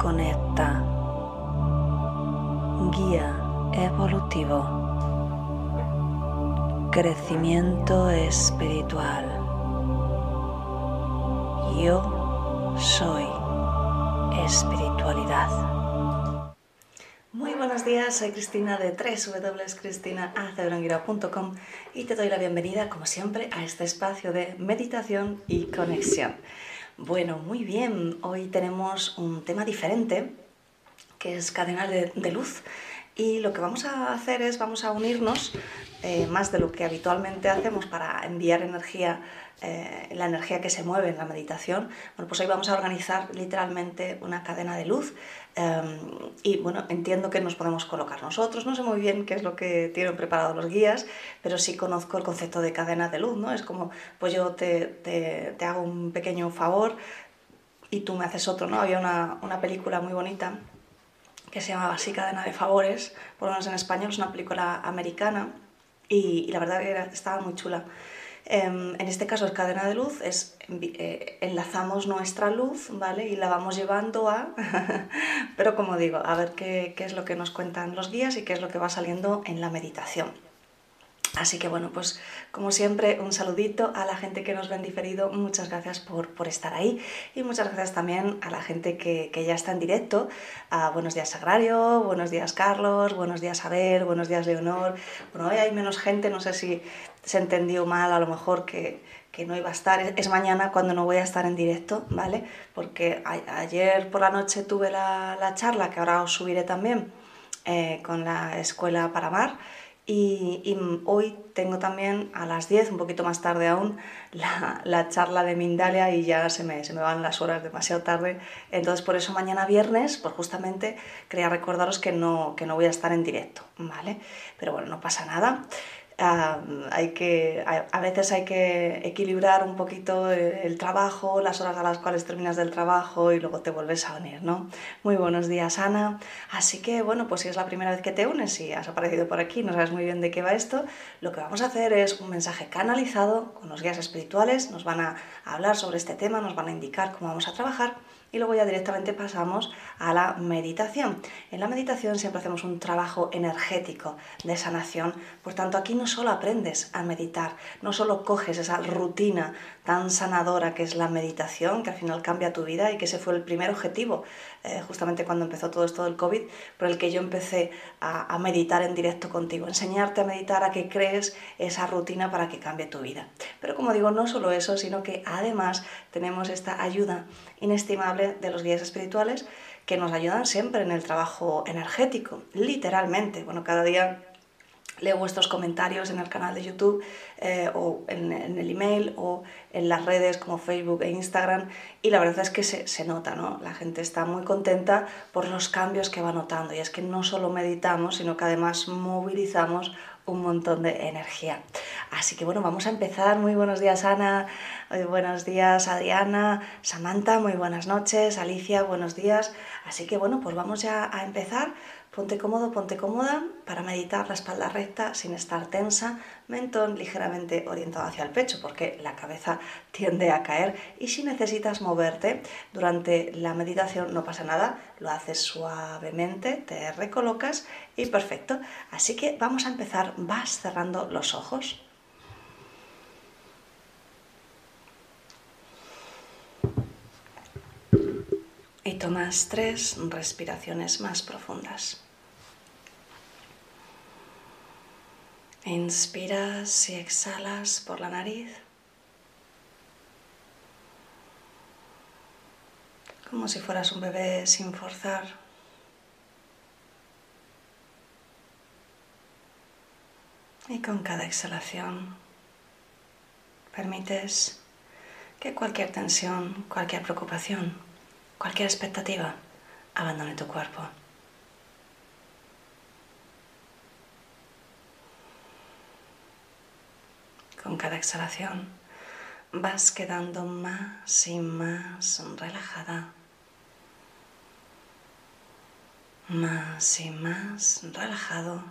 conecta, guía evolutivo, crecimiento espiritual. Yo soy espiritualidad. Muy buenos días, soy Cristina de www.cristinaaceveronguira.com y te doy la bienvenida, como siempre, a este espacio de meditación y conexión. Bueno, muy bien, hoy tenemos un tema diferente, que es cadena de, de luz. Y lo que vamos a hacer es, vamos a unirnos eh, más de lo que habitualmente hacemos para enviar energía, eh, la energía que se mueve en la meditación. Bueno, pues hoy vamos a organizar literalmente una cadena de luz eh, y bueno, entiendo que nos podemos colocar nosotros. No sé muy bien qué es lo que tienen preparado los guías, pero sí conozco el concepto de cadena de luz, ¿no? Es como, pues yo te, te, te hago un pequeño favor y tú me haces otro, ¿no? Había una, una película muy bonita que se llamaba así Cadena de Favores, por lo menos en español, es una película americana y, y la verdad que era, estaba muy chula. Eh, en este caso es cadena de luz, es, eh, enlazamos nuestra luz, ¿vale? Y la vamos llevando a... Pero como digo, a ver qué, qué es lo que nos cuentan los guías y qué es lo que va saliendo en la meditación. Así que bueno, pues como siempre, un saludito a la gente que nos ve en diferido, muchas gracias por, por estar ahí y muchas gracias también a la gente que, que ya está en directo. Buenos días Sagrario, buenos días Carlos, buenos días Abel, buenos días Leonor. Bueno, hoy hay menos gente, no sé si se entendió mal a lo mejor que, que no iba a estar, es mañana cuando no voy a estar en directo, ¿vale? Porque ayer por la noche tuve la, la, charla, que ahora os subiré también, eh, con la Escuela para Mar y, y, hoy tengo también a las 10, un poquito más tarde aún, la, la, charla de Mindalia y ya se me, se me van las horas demasiado tarde. Entonces por eso mañana viernes, pues justamente quería recordaros que no, que no voy a estar en directo, ¿vale? Pero bueno, no pasa nada. Hay que, a, a, veces hay que equilibrar un poquito el, el, trabajo, las horas a las cuales terminas del trabajo y luego te vuelves a unir, ¿no? Muy buenos días, Ana. Así que, bueno, pues si es la primera vez que te unes y has aparecido por aquí, no sabes muy bien de qué va esto, lo que vamos a hacer es un mensaje canalizado con los guías espirituales, nos van a hablar sobre este tema, nos van a indicar cómo vamos a trabajar y luego ya directamente pasamos a la meditación. En la meditación siempre hacemos un trabajo energético de sanación, por tanto aquí no solo aprendes a meditar, no solo coges esa rutina tan sanadora que es la meditación, que al final cambia tu vida y que ese fue el primer objetivo, eh, justamente cuando empezó todo esto del COVID, por el que yo empecé a, a meditar en directo contigo, enseñarte a meditar, a que crees esa rutina para que cambie tu vida. Pero como digo, no solo eso, sino que además tenemos esta ayuda inestimable de los guías espirituales que nos ayudan siempre en el trabajo energético, literalmente. Bueno, cada día leo vuestros comentarios en el canal de YouTube eh, o en, el email o en las redes como Facebook e Instagram y la verdad es que se, se, nota, ¿no? La gente está muy contenta por los cambios que va notando y es que no solo meditamos, sino que además movilizamos un montón de energía. Así que bueno, vamos a empezar. Muy buenos días Ana, muy buenos días Adriana, Samantha, muy buenas noches, Alicia, buenos días. Así que bueno, pues vamos ya a empezar Ponte cómodo, ponte cómoda para meditar la espalda recta sin estar tensa, mentón ligeramente orientado hacia el pecho porque la cabeza tiende a caer y si necesitas moverte durante la meditación no pasa nada, lo haces suavemente, te recolocas y perfecto. Así que vamos a empezar, vas cerrando los ojos. Y tomas tres respiraciones más profundas. Inspiras y exhalas por la nariz, como si fueras un bebé sin forzar. Y con cada exhalación permites que cualquier tensión, cualquier preocupación cualquier expectativa abandone tu cuerpo. Con cada exhalación vas quedando más y más relajada, más y más relajado,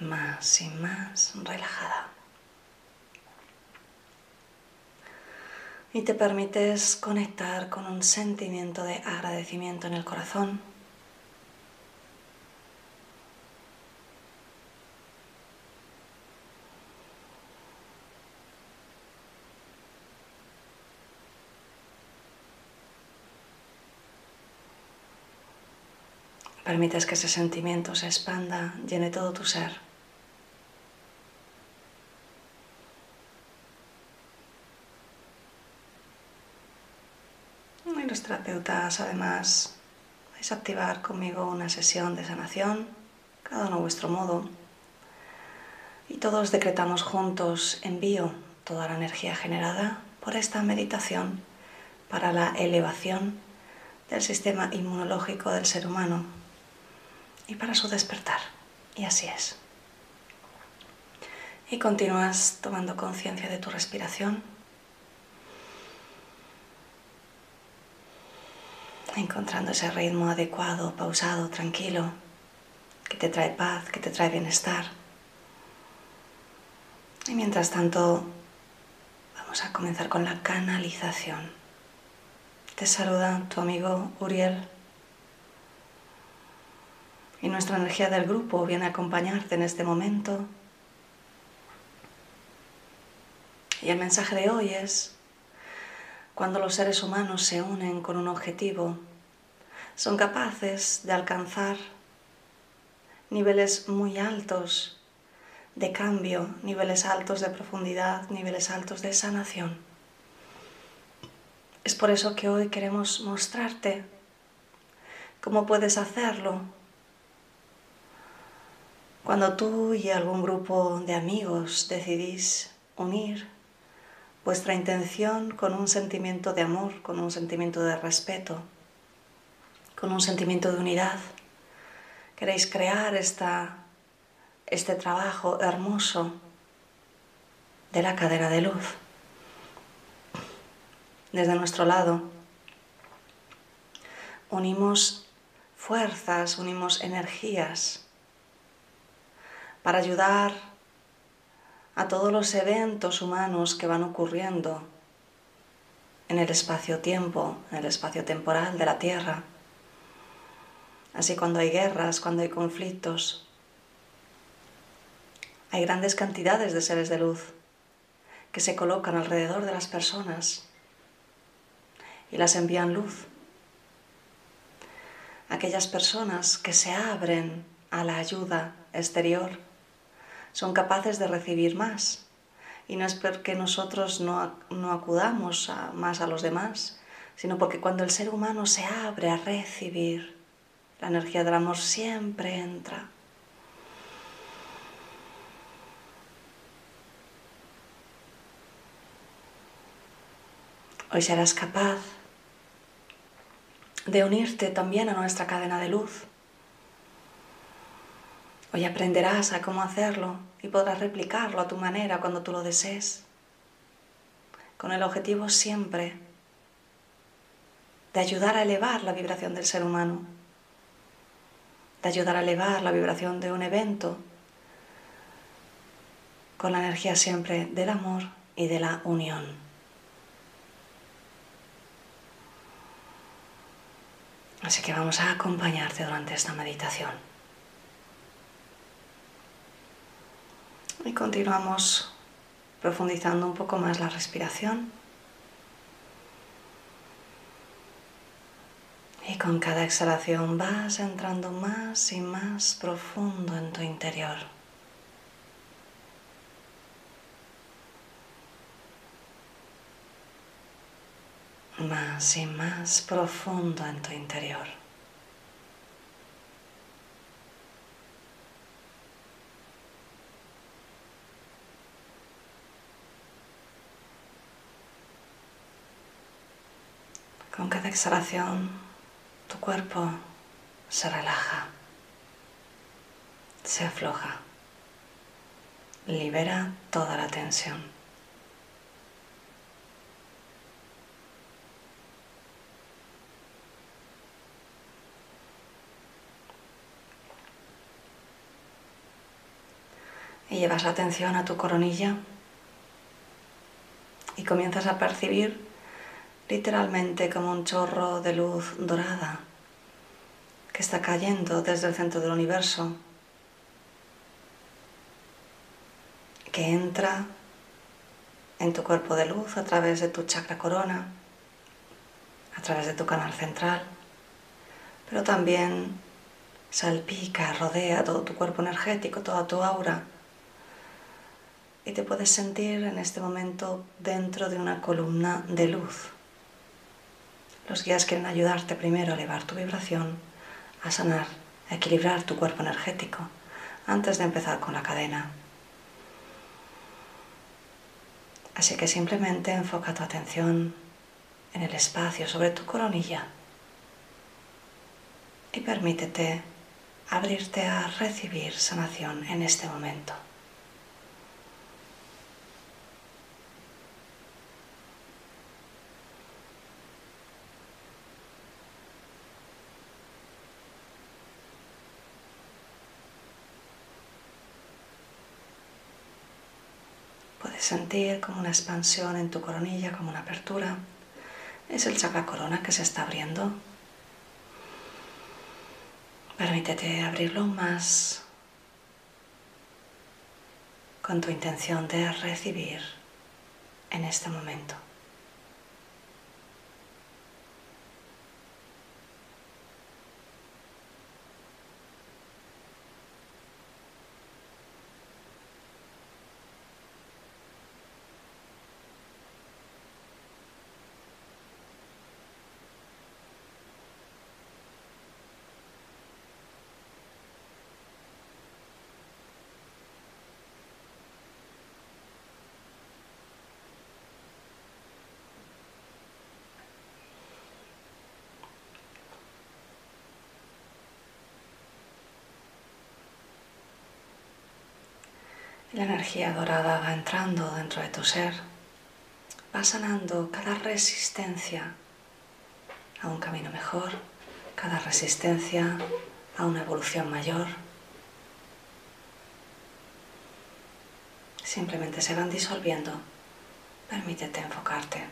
más y más relajada. Y te permites conectar con un sentimiento de agradecimiento en el corazón. Permites que ese sentimiento se expanda, llene todo tu ser. los además vais a activar conmigo una sesión de sanación, cada uno a vuestro modo. Y todos decretamos juntos, envío toda la energía generada por esta meditación para la elevación del sistema inmunológico del ser humano y para su despertar. Y así es. Y continúas tomando conciencia de tu respiración. Encontrando ese ritmo adecuado, pausado, tranquilo, que te trae paz, que te trae bienestar. Y mientras tanto, vamos a comenzar con la canalización. Te saluda tu amigo Uriel. Y nuestra energía del grupo viene a acompañarte en este momento. Y el mensaje de hoy es, cuando los seres humanos se unen con un objetivo, son capaces de alcanzar niveles muy altos de cambio, niveles altos de profundidad, niveles altos de sanación. Es por eso que hoy queremos mostrarte cómo puedes hacerlo cuando tú y algún grupo de amigos decidís unir vuestra intención con un sentimiento de amor, con un sentimiento de respeto, con un sentimiento de unidad. Queréis crear esta, este trabajo hermoso de la cadena de luz. Desde nuestro lado, unimos fuerzas, unimos energías para ayudar a todos los eventos humanos que van ocurriendo en el espacio-tiempo, en el espacio temporal de la Tierra. Así cuando hay guerras, cuando hay conflictos, hay grandes cantidades de seres de luz que se colocan alrededor de las personas y las envían luz. Aquellas personas que se abren a la ayuda exterior son capaces de recibir más. Y no es porque nosotros no, no acudamos más a los demás, sino porque cuando el ser humano se abre a recibir, la energía del amor siempre entra. Hoy serás capaz de unirte también a nuestra cadena de luz. Hoy aprenderás a cómo hacerlo y podrás replicarlo a tu manera cuando tú lo desees, con el objetivo siempre de ayudar a elevar la vibración del ser humano, de ayudar a elevar la vibración de un evento con la energía siempre del amor y de la unión. Así que vamos a acompañarte durante esta meditación. Y continuamos profundizando un poco más la respiración. Y con cada exhalación vas entrando más y más profundo en tu interior. Más y más profundo en tu interior. Con cada exhalación tu cuerpo se relaja, se afloja, libera toda la tensión. Y llevas la atención a tu coronilla y comienzas a percibir literalmente como un chorro de luz dorada que está cayendo desde el centro del universo, que entra en tu cuerpo de luz a través de tu chakra corona, a través de tu canal central, pero también salpica, rodea todo tu cuerpo energético, toda tu aura. Y te puedes sentir en este momento dentro de una columna de luz. Los guías quieren ayudarte primero a elevar tu vibración, a sanar, a equilibrar tu cuerpo energético antes de empezar con la cadena. Así que simplemente enfoca tu atención en el espacio sobre tu coronilla y permítete abrirte a recibir sanación en este momento. Sentir como una expansión en tu coronilla, como una apertura. Es el chakra corona que se está abriendo. Permítete abrirlo más con tu intención de recibir en este momento. La energía dorada va entrando dentro de tu ser, va sanando cada resistencia a un camino mejor, cada resistencia a una evolución mayor. Simplemente se van disolviendo. Permítete enfocarte.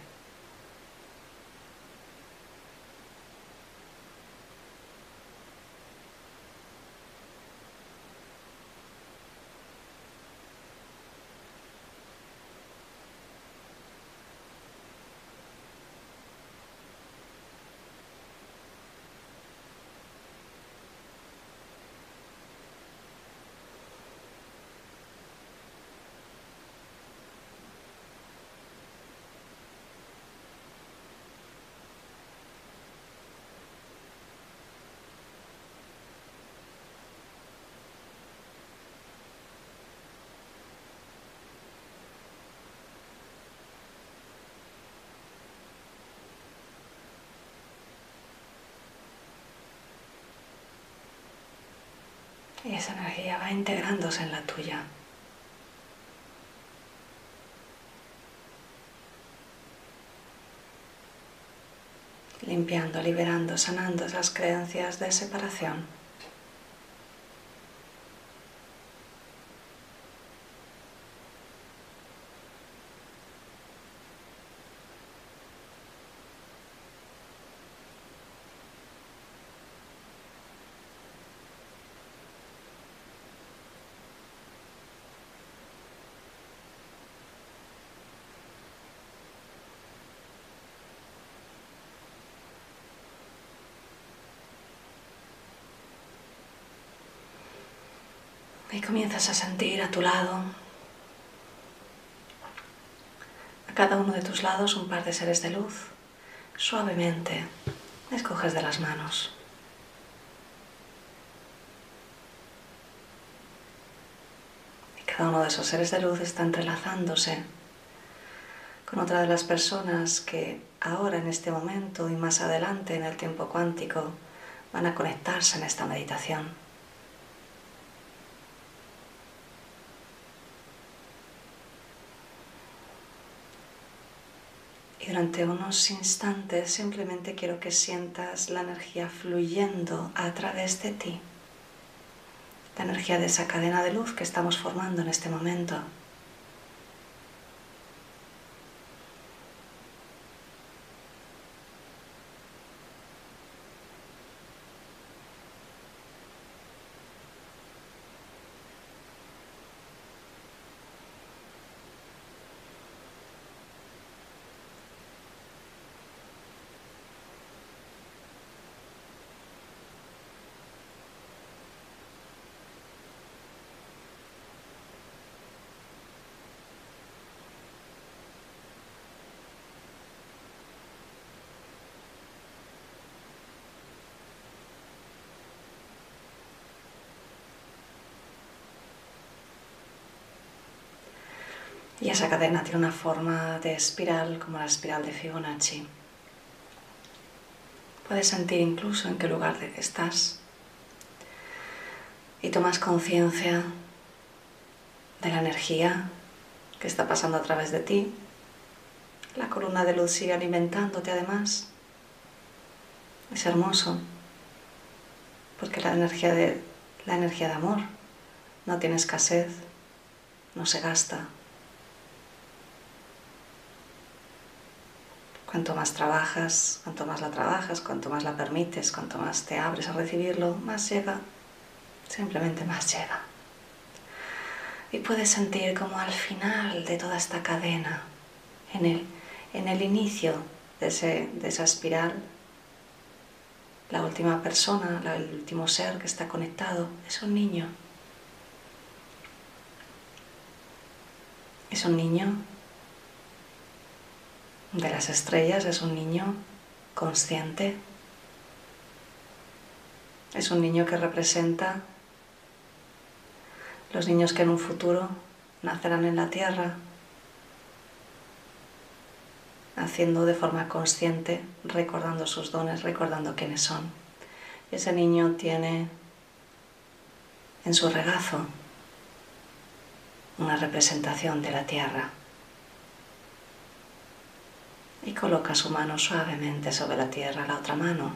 Y esa energía va integrándose en la tuya. limpiando, liberando, sanando esas creencias de separación. Y comienzas a sentir a tu lado, a cada uno de tus lados, un par de seres de luz. Suavemente escoges de las manos. Y cada uno de esos seres de luz está entrelazándose con otra de las personas que ahora en este momento y más adelante en el tiempo cuántico van a conectarse en esta meditación. Durante unos instantes simplemente quiero que sientas la energía fluyendo a través de ti. La energía de esa cadena de luz que estamos formando en este momento. Y esa cadena tiene una forma de espiral como la espiral de Fibonacci. Puedes sentir incluso en qué lugar estás. Y tomas conciencia de la energía que está pasando a través de ti. La columna de luz sigue alimentándote además. Es hermoso porque la energía de, la energía de amor no tiene escasez, no se gasta, Cuanto más trabajas, cuanto más la trabajas, cuanto más la permites, cuanto más te abres a recibirlo, más llega, simplemente más llega. Y puedes sentir como al final de toda esta cadena, en el, en el inicio de, de esa espiral, la última persona, el último ser que está conectado es un niño. Es un niño de las estrellas es un niño consciente, es un niño que representa los niños que en un futuro nacerán en la tierra, haciendo de forma consciente, recordando sus dones, recordando quiénes son. Ese niño tiene en su regazo una representación de la tierra y coloca su mano suavemente sobre la tierra, la otra mano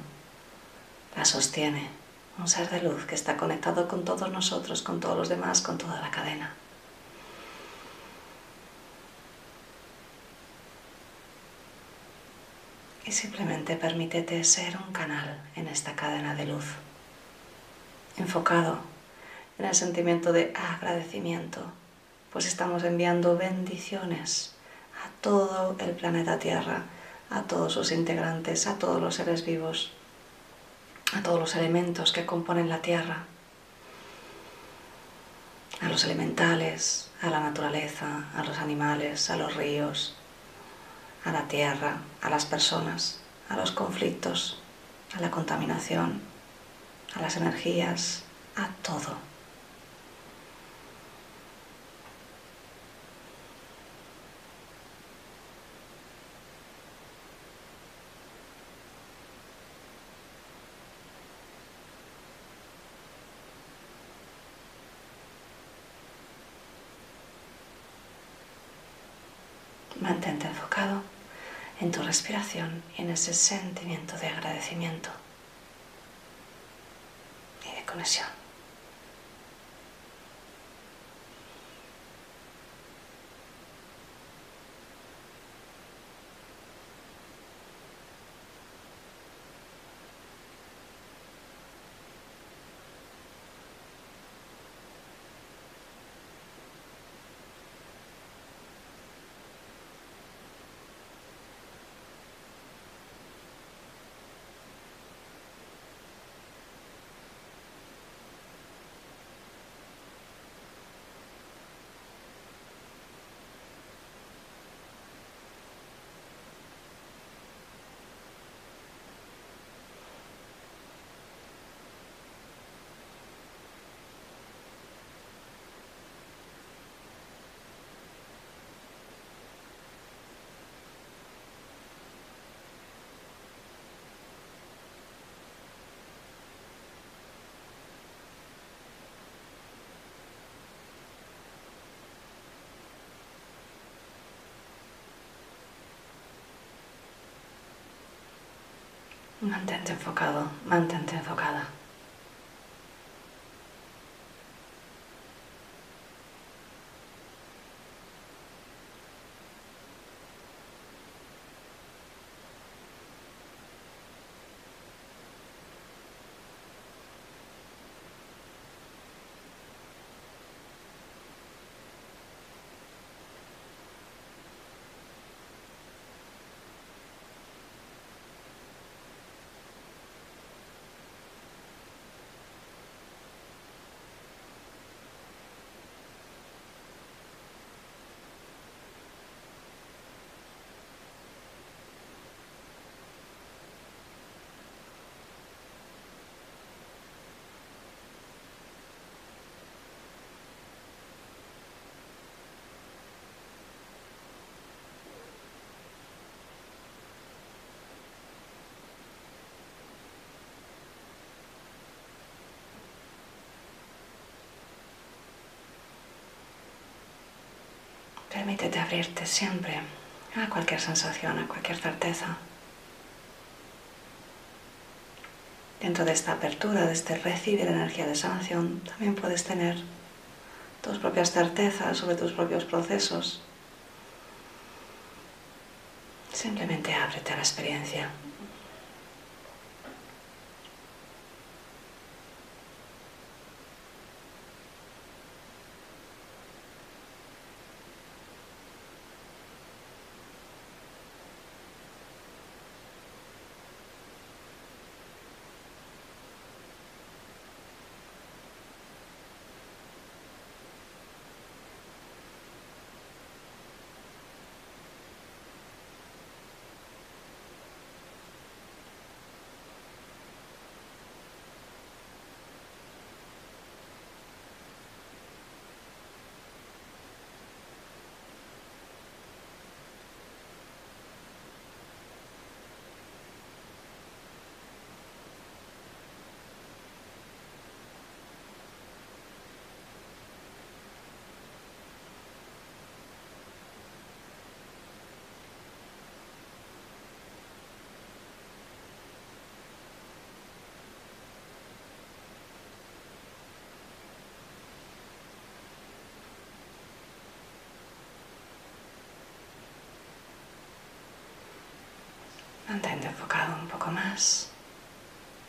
la sostiene, un ser de luz que está conectado con todos nosotros, con todos los demás, con toda la cadena. Y simplemente permítete ser un canal en esta cadena de luz, enfocado en el sentimiento de agradecimiento, pues estamos enviando bendiciones todo el planeta Tierra, a todos sus integrantes, a todos los seres vivos, a todos los elementos que componen la Tierra, a los elementales, a la naturaleza, a los animales, a los ríos, a la Tierra, a las personas, a los conflictos, a la contaminación, a las energías, a todo. Mantente enfocado en tu respiración y en ese sentimiento de agradecimiento y de conexión. Mantente enfocado, mantente enfocada. Permítete abrirte siempre a cualquier sensación, a cualquier certeza. Dentro de esta apertura, de este recibir energía de sanación, también puedes tener tus propias certezas sobre tus propios procesos. Simplemente ábrete a la experiencia. Mantente enfocado un poco más,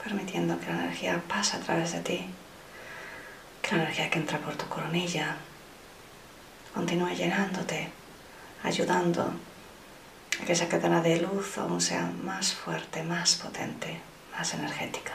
permitiendo que la energía pase a través de ti, que la energía que entra por tu coronilla continúe llenándote, ayudando a que esa cadena de luz aún sea más fuerte, más potente, más energética.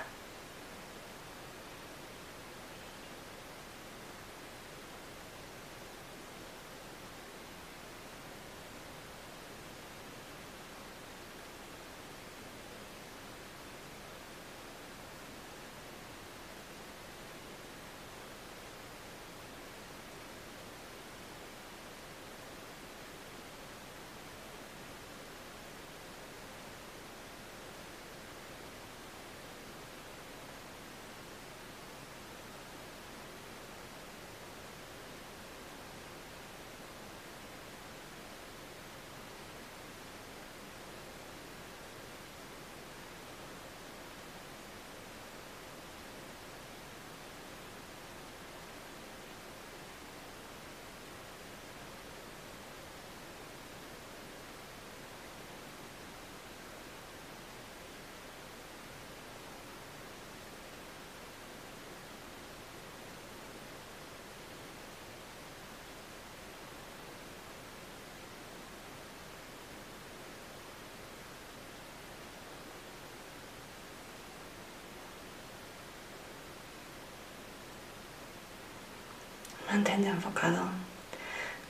Mantente enfocado.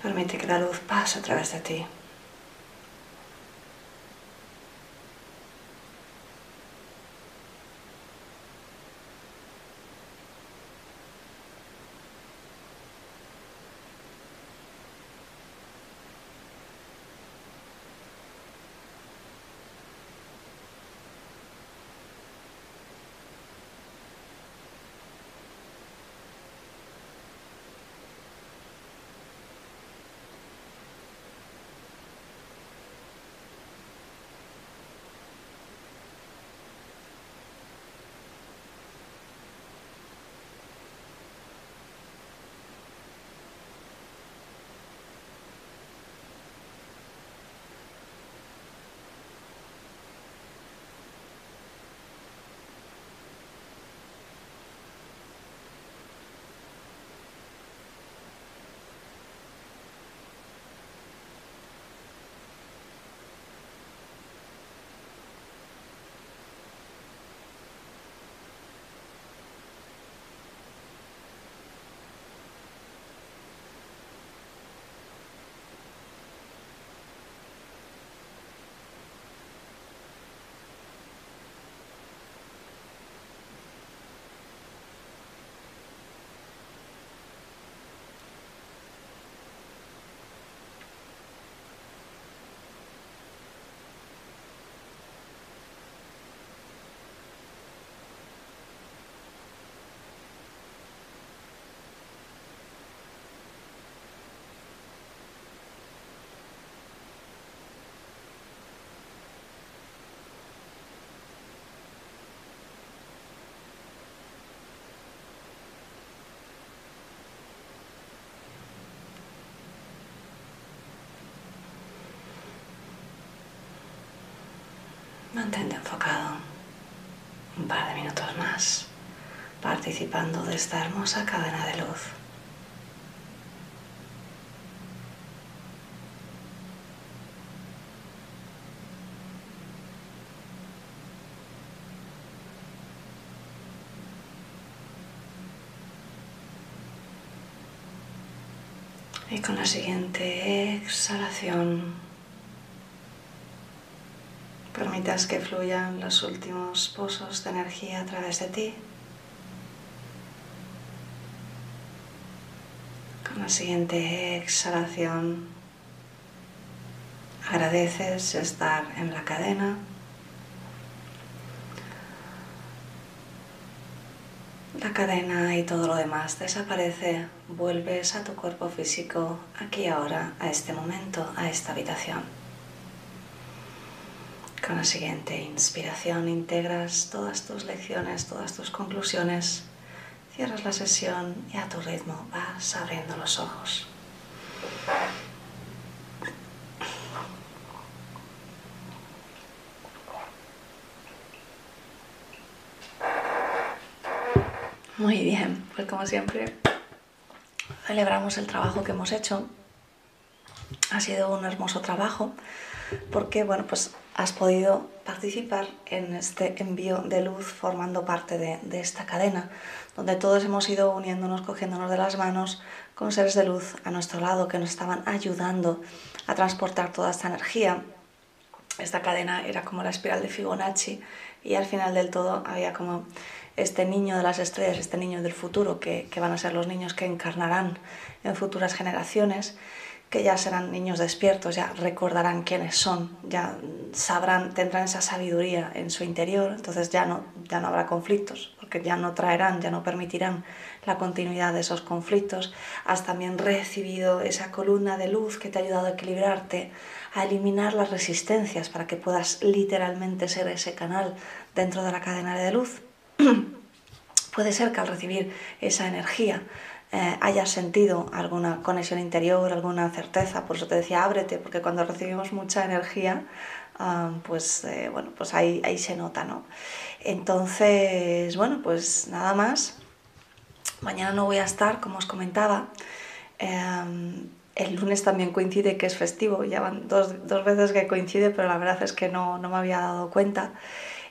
Permite que la luz pase a través de ti. Mantente enfocado un par de minutos más participando de esta hermosa cadena de luz. Y con la siguiente exhalación Que fluyan los últimos pozos de energía a través de ti. Con la siguiente exhalación agradeces estar en la cadena. La cadena y todo lo demás desaparece. Vuelves a tu cuerpo físico aquí ahora, a este momento, a esta habitación. Con la siguiente inspiración integras todas tus lecciones, todas tus conclusiones, cierras la sesión y a tu ritmo vas abriendo los ojos. Muy bien, pues como siempre celebramos el trabajo que hemos hecho. Ha sido un hermoso trabajo porque bueno, pues has podido participar en este envío de luz formando parte de, esta cadena, donde todos hemos ido uniéndonos, cogiéndonos de las manos con seres de luz a nuestro lado que nos estaban ayudando a transportar toda esta energía. Esta cadena era como la espiral de Fibonacci y al final del todo había como este niño de las estrellas, este niño del futuro, que van a ser los niños que encarnarán en futuras generaciones ya serán niños despiertos, ya recordarán quiénes son, ya sabrán, tendrán esa sabiduría en su interior, entonces ya no, ya no habrá conflictos, porque ya no traerán, ya no permitirán la continuidad de esos conflictos. Has también recibido esa columna de luz que te ha ayudado a equilibrarte, a eliminar las resistencias para que puedas literalmente ser ese canal dentro de la cadena de luz. Puede ser que al recibir esa energía eh, hayas sentido alguna conexión interior, alguna certeza. Por eso te decía, ábrete, porque cuando recibimos mucha energía, ah, pues, eh, bueno, pues ahí, ahí se nota, ¿no? Entonces, bueno, pues nada más. Mañana no voy a estar, como os comentaba. Em, el lunes también coincide que es festivo, ya van dos, dos, veces que coincide, pero la verdad es que no, no me había dado cuenta.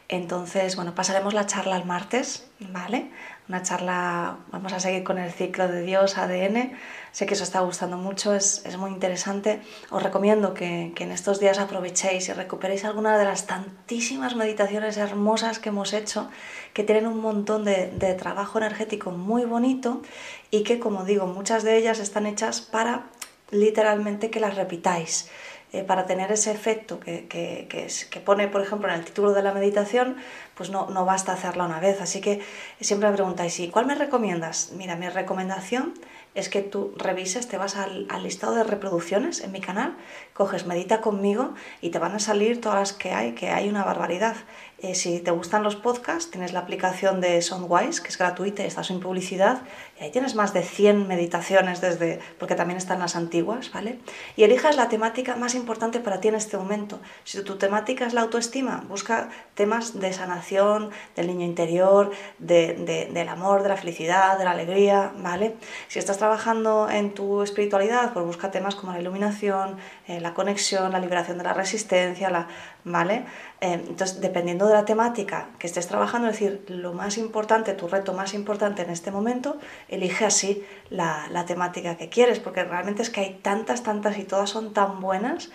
Entonces, bueno, pasaremos la charla el martes, ¿vale? Una charla, vamos a seguir con el ciclo de Dios, ADN. Sé que os está gustando mucho, es, es muy interesante. Os recomiendo que, que, en estos días aprovechéis y recuperéis algunas de las tantísimas meditaciones hermosas que hemos hecho, que tienen un montón de trabajo energético muy bonito y que, como digo, muchas de ellas están hechas para literalmente que las repitáis. Eh, para tener ese efecto que, que, que, es, que, pone, por ejemplo, en el título de la meditación, pues no, no basta hacerla una vez. Así que siempre me preguntáis, ¿y cuál me recomiendas? Mira, mi recomendación es que tú revises, te vas al, al, listado de reproducciones en mi canal, coges Medita conmigo y te van a salir todas las que hay, que hay una barbaridad. Eh, si te gustan los podcasts, tienes la aplicación de Soundwise, que es gratuita y está sin publicidad, y ahí tienes más de 100 meditaciones desde, porque también están las antiguas, ¿vale? Y elijas la temática más importante para ti en este momento. Si tu temática es la autoestima, busca temas de sanación, del niño interior, de, de, del amor, de la felicidad, de la alegría, ¿vale? Si estás trabajando en tu espiritualidad, pues busca temas como la iluminación, eh, la conexión, la liberación de la resistencia, la, ¿vale? Eh, entonces, dependiendo de la temática que estés trabajando, es decir, lo más importante, tu reto más importante en este momento, elige así la, la temática que quieres, porque realmente es que hay tantas, tantas y todas son tan buenas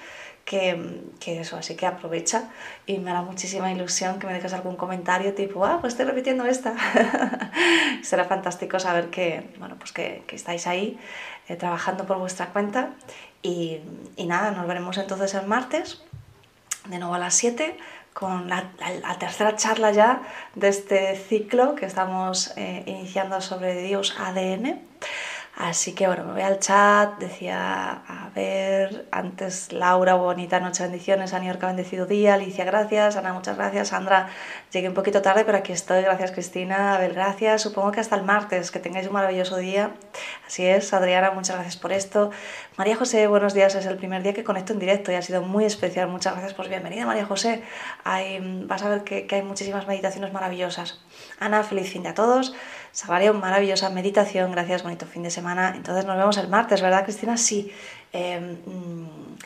que, que, eso, así que aprovecha y me hará muchísima ilusión que me dejes algún comentario tipo, ah, pues estoy repitiendo esta. Será fantástico saber que, bueno, pues que, que estáis ahí eh, trabajando por vuestra cuenta y, y nada, nos veremos entonces el martes de nuevo a las 7 con la, tercera charla ya de este ciclo que estamos eh, iniciando sobre Dios ADN. Así que bueno, me voy al chat, decía, a ver, antes Laura, bonita noche, bendiciones, York, bendecido día, Alicia, gracias, Ana, muchas gracias, Sandra, llegué un poquito tarde, pero aquí estoy, gracias Cristina, Abel, gracias, supongo que hasta el martes, que tengáis un maravilloso día, así es, Adriana, muchas gracias por esto, María José, buenos días, es el primer día que conecto en directo y ha sido muy especial, muchas gracias, pues bienvenida María José, hay, vas a ver que hay muchísimas meditaciones maravillosas. Ana, feliz fin de a todos. Salario, maravillosa meditación, gracias, bonito fin de semana. Entonces nos vemos el martes, ¿verdad, Cristina? Sí. Eh, mmm,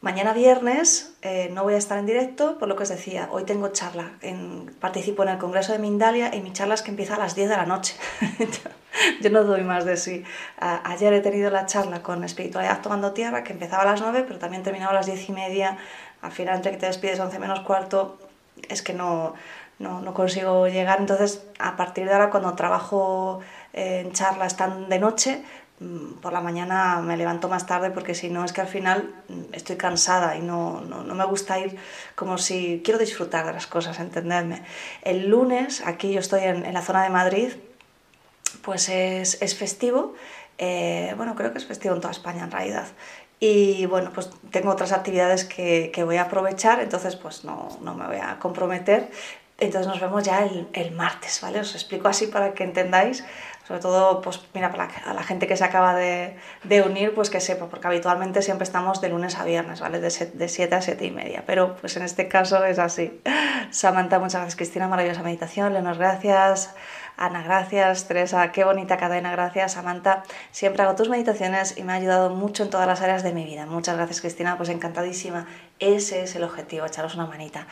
mañana viernes eh, no voy a estar en directo, por lo que os decía, hoy tengo charla. Participo en el Congreso de Mindalia y mi charla es que empieza a las 10 de la noche. Yo no doy más de sí. Ayer he tenido la charla con Espiritualidad Tomando Tierra, que empezaba a las 9, pero también terminaba a las 10 y media. Al final, entre que te despides 11 menos cuarto, es que no no, no consigo llegar. Entonces, a partir de ahora, cuando trabajo en charlas tan de noche, mm, por la mañana me levanto más tarde porque si no es que al final mm, estoy cansada y no, no, no, me gusta ir como si quiero disfrutar de las cosas, entenderme. El lunes, aquí yo estoy en, en la zona de Madrid, pues es, es festivo. Eh, bueno, creo que es festivo en toda España en realidad. Y bueno, pues tengo otras actividades que, que voy a aprovechar, entonces pues no, no me voy a comprometer, entonces nos vemos ya el, el, martes, ¿vale? Os explico así para que entendáis, sobre todo, pues mira, para la, a la gente que se acaba de, de, unir, pues que sepa, porque habitualmente siempre estamos de lunes a viernes, ¿vale? De 7 a 7 y media, pero pues en este caso es así. Samantha, muchas gracias, Cristina, maravillosa meditación, Leonor, gracias. Ana, gracias. Teresa, qué bonita cadena, gracias. Samantha, siempre hago tus meditaciones y me ha ayudado mucho en todas las áreas de mi vida. Muchas gracias, Cristina, pues encantadísima. Ese es el objetivo, echaros una manita.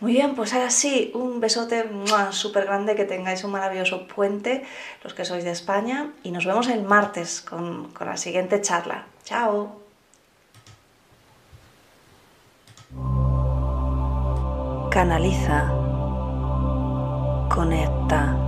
Muy bien, pues ahora sí, un besote súper grande, que tengáis un maravilloso puente, los que sois de España, y nos vemos el martes con, con la siguiente charla. Chao. Canaliza. Conecta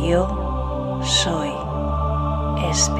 Yo soy espiritual.